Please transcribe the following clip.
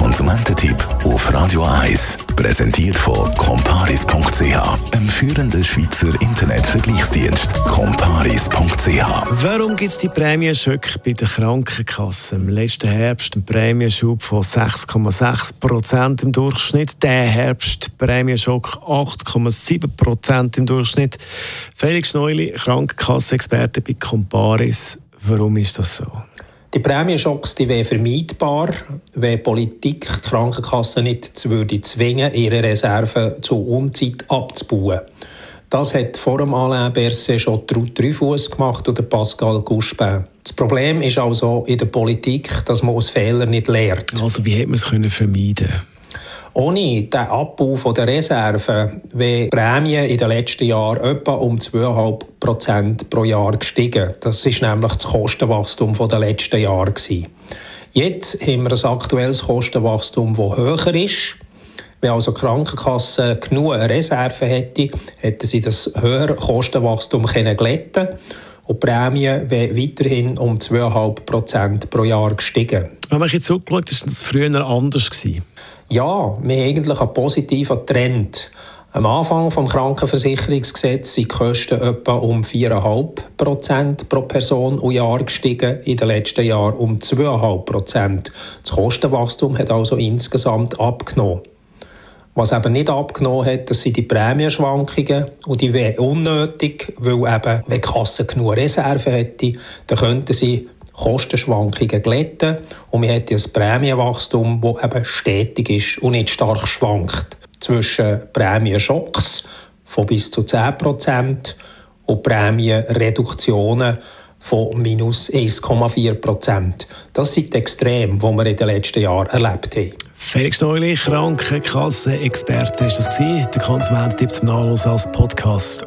Konsumententipp auf Radio 1. Präsentiert von comparis.ch, einem führenden Schweizer Internetvergleichsdienst. comparis.ch. Warum gibt es die Prämienschöcke bei der Krankenkasse? Im letzten Herbst ein Prämienschub von 6,6 Prozent im Durchschnitt. Der Herbst Prämienschock 8,7 Prozent im Durchschnitt. Felix Neuli, Krankenkassexperte bei Comparis. Warum ist das so? Die Prämienschocks die wären vermeidbar, wenn Politik die Krankenkassen nicht würde zwingen, ihre Reserven zu Unzeit abzubauen. Das hat vor dem Alain Berset schon Dreyfus gemacht oder Pascal Couchepin. Das Problem ist also in der Politik, dass man aus Fehlern nicht lernt. Also wie hätte man es vermeiden können? Ohne den Abbau der Reserven wäre die Prämie in den letzten Jahren etwa um 2,5 Prozent pro Jahr gestiegen. Das ist nämlich das Kostenwachstum der letzten Jahre. Jetzt haben wir ein aktuelles Kostenwachstum, das höher ist. Wenn also die Krankenkasse genug Reserven hätte, hätten sie das höhere Kostenwachstum glätten und die Prämie wäre weiterhin um 2,5 Prozent pro Jahr gestiegen. Wenn man jetzt zurückschaut, war das früher anders. Gewesen. Ja, wir haben eigentlich einen positiven Trend. Am Anfang des Krankenversicherungsgesetzes sind die Kosten etwa um 4,5 Prozent pro Person und Jahr gestiegen, in den letzten Jahren um 2,5 Prozent. Das Kostenwachstum hat also insgesamt abgenommen. Was eben nicht abgenommen hat, das sind die Prämienschwankungen und die wären unnötig, weil eben, wenn die Kasse genug Reserven hätte, dann könnten sie Kostenschwankungen glätten und wir hätten ein Prämienwachstum, das eben stetig ist und nicht stark schwankt. Zwischen Prämienschocks von bis zu 10% und Prämienreduktionen von minus 1,4% Das sind die Extreme, die wir in den letzten Jahren erlebt haben. Felix Neuli, Krankenkasse-Experte, ist das gewesen. Der Konsumententipp zum Nachlesen als Podcast.